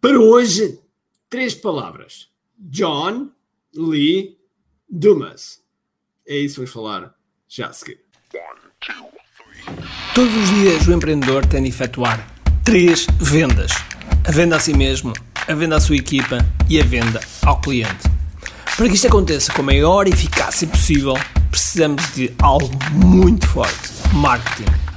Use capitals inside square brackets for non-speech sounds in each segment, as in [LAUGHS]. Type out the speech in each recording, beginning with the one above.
Para hoje, três palavras: John Lee Dumas. É isso que vamos falar já a seguir. Todos os dias o empreendedor tem de efetuar três vendas: a venda a si mesmo, a venda à sua equipa e a venda ao cliente. Para que isto aconteça com a maior eficácia possível, precisamos de algo muito forte: marketing.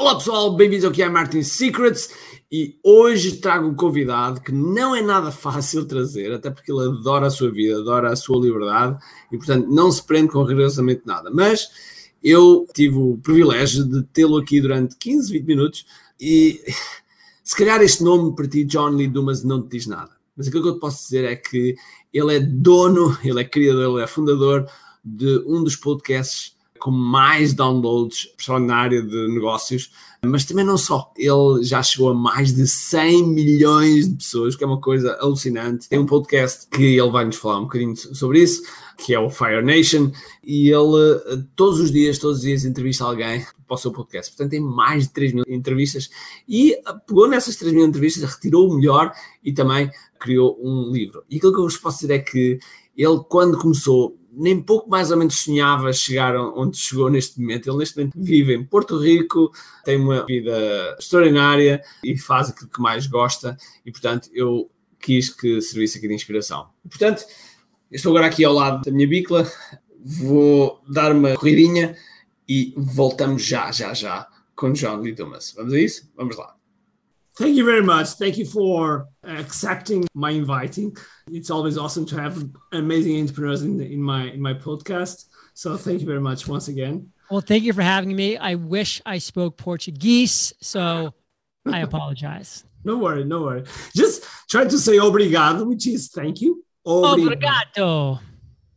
Olá pessoal, bem-vindos ao que é Martin Secrets e hoje trago um convidado que não é nada [LAUGHS] fácil trazer, até porque ele adora a sua vida, adora a sua liberdade e portanto não se prende com rigorosamente nada. Mas eu tive o privilégio de tê-lo aqui durante 15, 20 minutos e [LAUGHS] se calhar este nome para ti, John Lee Dumas, não te diz nada. Mas aquilo que eu te posso dizer é que ele é dono, ele é criador, ele é fundador de um dos podcasts com mais downloads, principalmente na área de negócios, mas também não só. Ele já chegou a mais de 100 milhões de pessoas, que é uma coisa alucinante. Tem um podcast que ele vai nos falar um bocadinho sobre isso, que é o Fire Nation, e ele todos os dias, todos os dias entrevista alguém para o seu podcast. Portanto, tem mais de 3 mil entrevistas e pegou nessas 3 mil entrevistas, retirou o melhor e também criou um livro. E aquilo que eu vos posso dizer é que ele, quando começou, nem pouco mais ou menos sonhava chegar onde chegou neste momento. Ele neste momento vive em Porto Rico, tem uma vida extraordinária e faz aquilo que mais gosta e, portanto, eu quis que servisse aqui de inspiração. E, portanto, estou agora aqui ao lado da minha bicla, vou dar uma corridinha e voltamos já, já, já com John Lee Dumas. Vamos a isso? Vamos lá. Thank you very much. Thank you for accepting my inviting. It's always awesome to have amazing entrepreneurs in, in my in my podcast. So thank you very much once again. Well, thank you for having me. I wish I spoke Portuguese, so I [LAUGHS] apologize. no worry, no worry. Just try to say obrigado, which is thank you. Obrigado.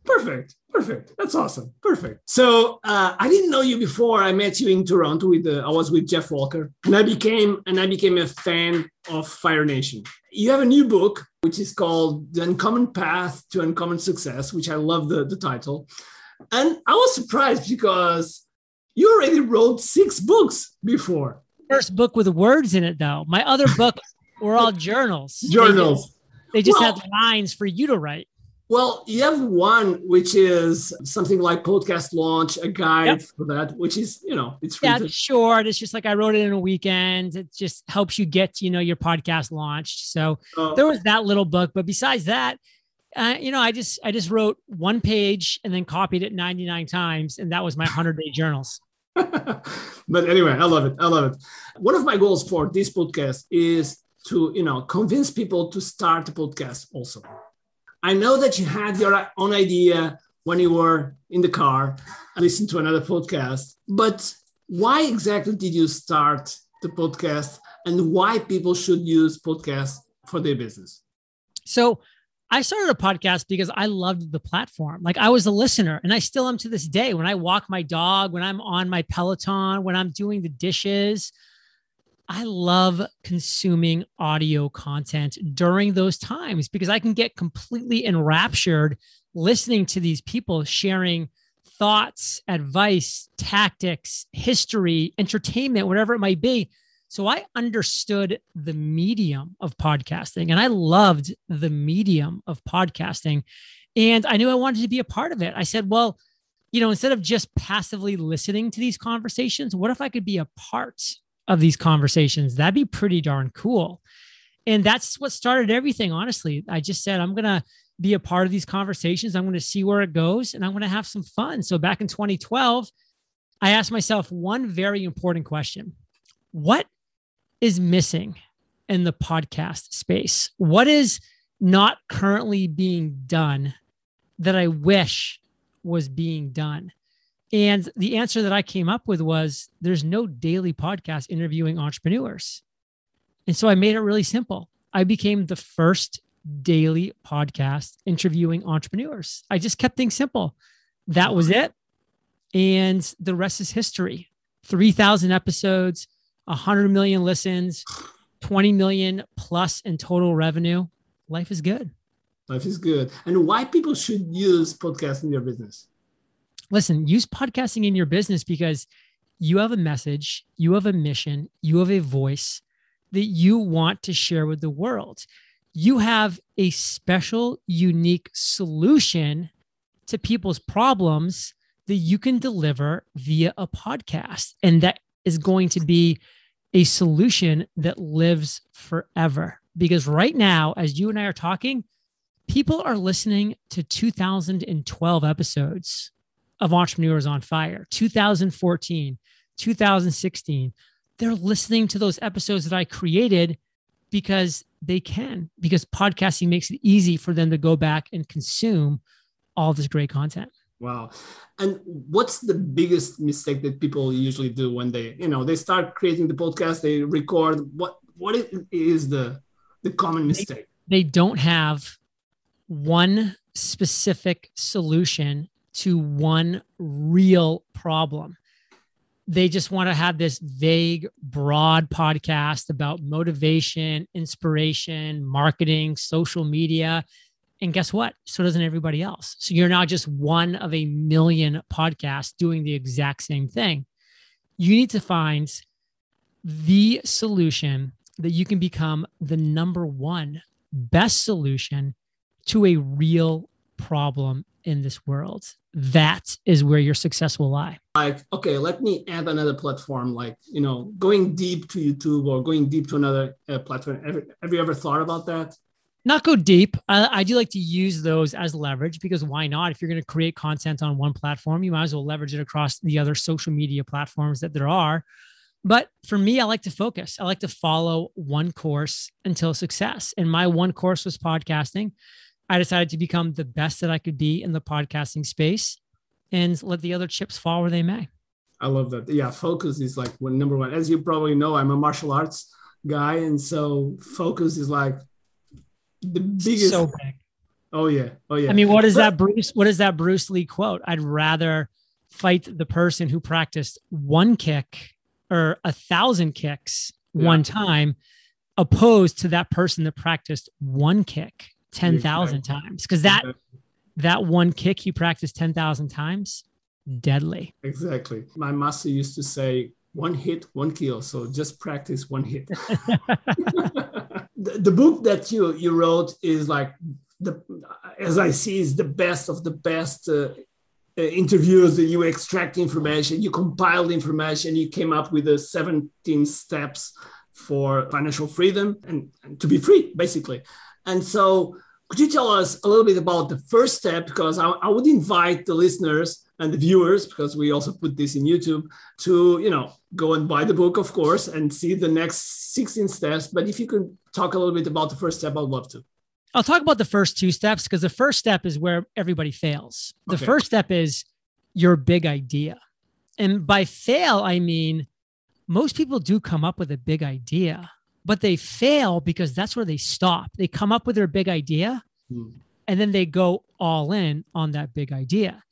Perfect. Perfect. That's awesome. Perfect. So uh, I didn't know you before. I met you in Toronto with the, I was with Jeff Walker, and I became and I became a fan of Fire Nation. You have a new book which is called The Uncommon Path to Uncommon Success, which I love the, the title. And I was surprised because you already wrote six books before. First book with words in it, though. My other books were all [LAUGHS] journals. Journals. They just, they just well, had lines for you to write. Well, you have one which is something like podcast launch, a guide yep. for that, which is, you know, it's yeah, short. It's just like I wrote it in a weekend. It just helps you get, you know, your podcast launched. So oh. there was that little book. But besides that, uh, you know, I just I just wrote one page and then copied it 99 times, and that was my 100 day journals. [LAUGHS] [LAUGHS] but anyway, I love it. I love it. One of my goals for this podcast is to, you know, convince people to start a podcast also. I know that you had your own idea when you were in the car and listened to another podcast, but why exactly did you start the podcast and why people should use podcasts for their business? So, I started a podcast because I loved the platform. Like I was a listener and I still am to this day. When I walk my dog, when I'm on my Peloton, when I'm doing the dishes, I love consuming audio content during those times because I can get completely enraptured listening to these people sharing thoughts, advice, tactics, history, entertainment, whatever it might be. So I understood the medium of podcasting and I loved the medium of podcasting. And I knew I wanted to be a part of it. I said, well, you know, instead of just passively listening to these conversations, what if I could be a part of these conversations. That'd be pretty darn cool. And that's what started everything, honestly. I just said, I'm going to be a part of these conversations. I'm going to see where it goes and I'm going to have some fun. So back in 2012, I asked myself one very important question What is missing in the podcast space? What is not currently being done that I wish was being done? And the answer that I came up with was there's no daily podcast interviewing entrepreneurs. And so I made it really simple. I became the first daily podcast interviewing entrepreneurs. I just kept things simple. That was it. And the rest is history 3,000 episodes, 100 million listens, 20 million plus in total revenue. Life is good. Life is good. And why people should use podcasts in their business? Listen, use podcasting in your business because you have a message, you have a mission, you have a voice that you want to share with the world. You have a special, unique solution to people's problems that you can deliver via a podcast. And that is going to be a solution that lives forever. Because right now, as you and I are talking, people are listening to 2012 episodes of Entrepreneurs on Fire, 2014, 2016. They're listening to those episodes that I created because they can, because podcasting makes it easy for them to go back and consume all this great content. Wow. And what's the biggest mistake that people usually do when they, you know, they start creating the podcast, they record what what is the the common mistake? They, they don't have one specific solution to one real problem. They just want to have this vague, broad podcast about motivation, inspiration, marketing, social media. And guess what? So doesn't everybody else. So you're not just one of a million podcasts doing the exact same thing. You need to find the solution that you can become the number one best solution to a real problem in this world. That is where your success will lie. Like, okay, let me add another platform, like, you know, going deep to YouTube or going deep to another uh, platform. Have, have you ever thought about that? Not go deep. I, I do like to use those as leverage because why not? If you're going to create content on one platform, you might as well leverage it across the other social media platforms that there are. But for me, I like to focus. I like to follow one course until success. And my one course was podcasting. I decided to become the best that I could be in the podcasting space and let the other chips fall where they may. I love that. Yeah, focus is like one number one. As you probably know, I'm a martial arts guy, and so focus is like the biggest. So big. Oh yeah, oh yeah. I mean, what is that Bruce? What is that Bruce Lee quote? I'd rather fight the person who practiced one kick or a thousand kicks yeah. one time, opposed to that person that practiced one kick 10,000 times because that that one kick you practice 10,000 times deadly. Exactly. My master used to say one hit, one kill. So just practice one hit. [LAUGHS] the, the, book that you you wrote is like the as I see is the best of the best uh, uh, interviews that you extract information, you compiled information, you came up with the 17 steps for financial freedom and, and to be free, basically. And so, could you tell us a little bit about the first step? Because I, I would invite the listeners and the viewers, because we also put this in YouTube, to you know go and buy the book, of course, and see the next 16 steps. But if you could talk a little bit about the first step, I'd love to. I'll talk about the first two steps because the first step is where everybody fails. The okay. first step is your big idea. And by fail, I mean most people do come up with a big idea, but they fail because that's where they stop. They come up with their big idea hmm. and then they go all in on that big idea.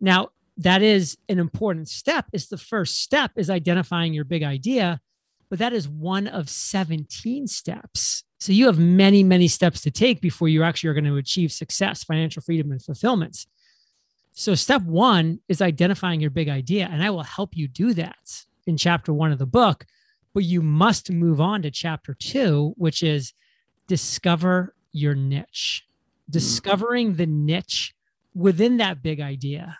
Now, that is an important step. It's the first step is identifying your big idea, but that is one of 17 steps. So you have many, many steps to take before you actually are going to achieve success, financial freedom, and fulfillment. So, step one is identifying your big idea, and I will help you do that in chapter one of the book. But you must move on to chapter two, which is discover your niche, mm. discovering the niche within that big idea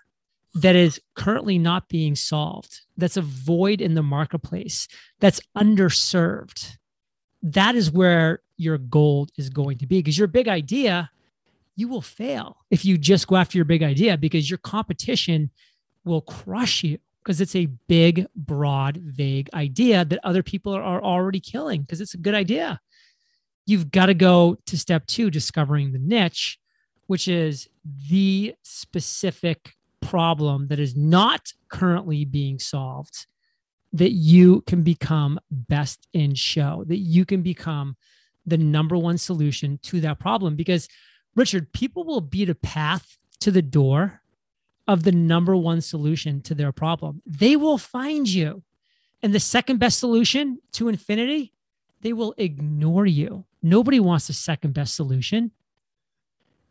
that is currently not being solved, that's a void in the marketplace, that's underserved. That is where your gold is going to be because your big idea you will fail if you just go after your big idea because your competition will crush you because it's a big, broad, vague idea that other people are already killing because it's a good idea. You've got to go to step two, discovering the niche, which is the specific problem that is not currently being solved that you can become best in show, that you can become the number one solution to that problem because Richard, people will beat a path to the door of the number one solution to their problem. They will find you. And the second best solution to infinity, they will ignore you. Nobody wants the second best solution.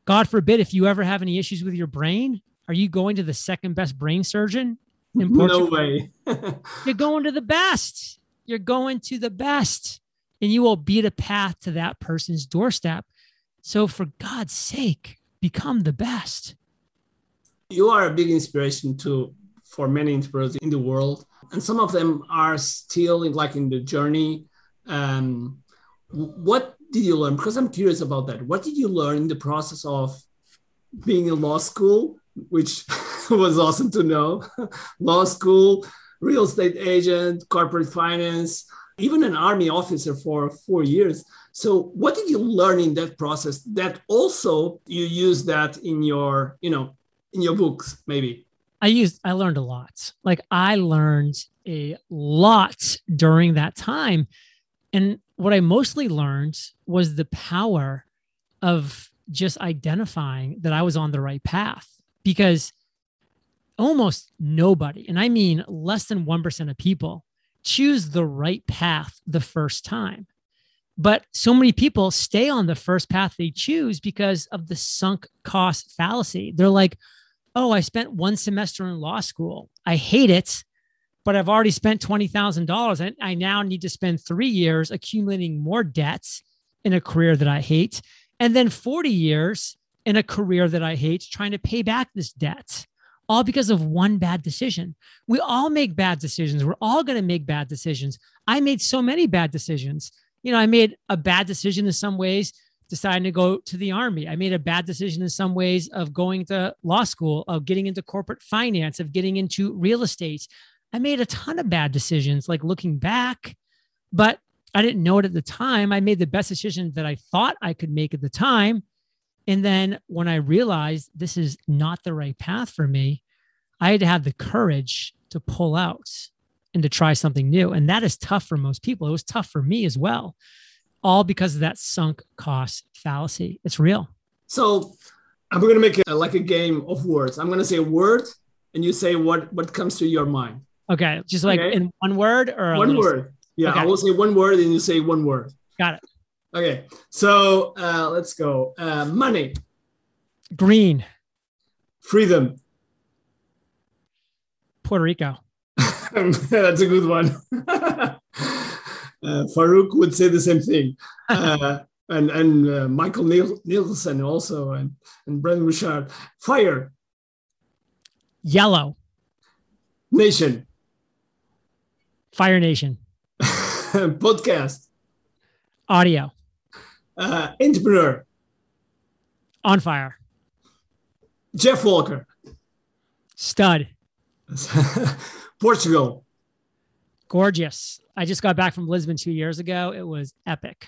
God forbid, if you ever have any issues with your brain, are you going to the second best brain surgeon in Portugal? No way. [LAUGHS] You're going to the best. You're going to the best. And you will beat a path to that person's doorstep. So, for God's sake, become the best. You are a big inspiration to for many entrepreneurs in the world, and some of them are still in, like in the journey. Um, what did you learn? Because I'm curious about that. What did you learn in the process of being in law school, which [LAUGHS] was awesome to know? [LAUGHS] law school, real estate agent, corporate finance, even an army officer for four years. So, what did you learn in that process that also you use that in your, you know, in your books, maybe? I used, I learned a lot. Like I learned a lot during that time. And what I mostly learned was the power of just identifying that I was on the right path because almost nobody, and I mean less than 1% of people, choose the right path the first time. But so many people stay on the first path they choose because of the sunk cost fallacy. They're like, oh, I spent one semester in law school. I hate it, but I've already spent $20,000 and I now need to spend three years accumulating more debts in a career that I hate. And then 40 years in a career that I hate, trying to pay back this debt all because of one bad decision. We all make bad decisions. We're all going to make bad decisions. I made so many bad decisions. You know, I made a bad decision in some ways deciding to go to the army. I made a bad decision in some ways of going to law school, of getting into corporate finance, of getting into real estate. I made a ton of bad decisions, like looking back, but I didn't know it at the time. I made the best decision that I thought I could make at the time. And then when I realized this is not the right path for me, I had to have the courage to pull out and to try something new. And that is tough for most people. It was tough for me as well, all because of that sunk cost fallacy. It's real. So I'm going to make it like a game of words. I'm going to say a word and you say what, what comes to your mind. Okay. Just like okay. in one word or one word. Yeah. Okay. I will say one word and you say one word. Got it. Okay, so uh, let's go. Uh, money. Green. Freedom. Puerto Rico. [LAUGHS] That's a good one. [LAUGHS] uh, Farouk would say the same thing. [LAUGHS] Uh, and and uh, Michael Nielsen also, and, and Brendon Burchard. Fire. Yellow. Nation. Fire Nation. [LAUGHS] Podcast. Audio uh, entrepreneur. On fire. Jeff Walker. Stud. [LAUGHS] Portugal. Gorgeous. I just got back from Lisbon two years ago. It was epic.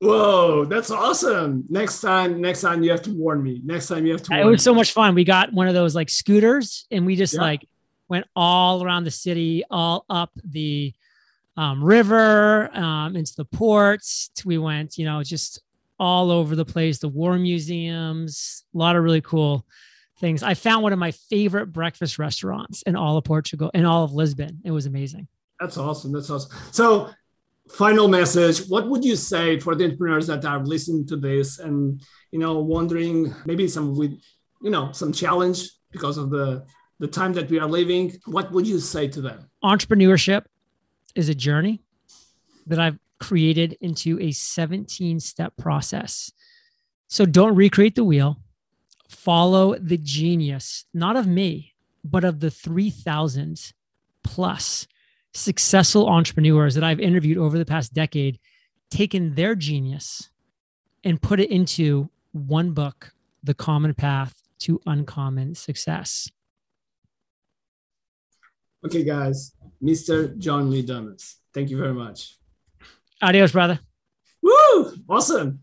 Whoa, that's awesome. Next time, next time you have to warn me. Next time you have to It was me. so much fun. We got one of those like scooters and we just yeah. like went all around the city, all up the um, river, um, into the ports. We went, you know, just all over the place, the war museums, a lot of really cool things. I found one of my favorite breakfast restaurants in all of Portugal, in all of Lisbon. It was amazing. That's awesome. That's awesome. So, final message what would you say for the entrepreneurs that are listening to this and you know wondering maybe some with you know some challenge because of the the time that we are living what would you say to them entrepreneurship is a journey that I've created into a 17 step process. So don't recreate the wheel. Follow the genius, not of me, but of the 3,000 plus successful entrepreneurs that I've interviewed over the past decade, taken their genius and put it into one book, The Common Path to Uncommon Success. Okay, guys, Mr. John Lee Dumas. Thank you very much. Adios, brother. Woo! Awesome.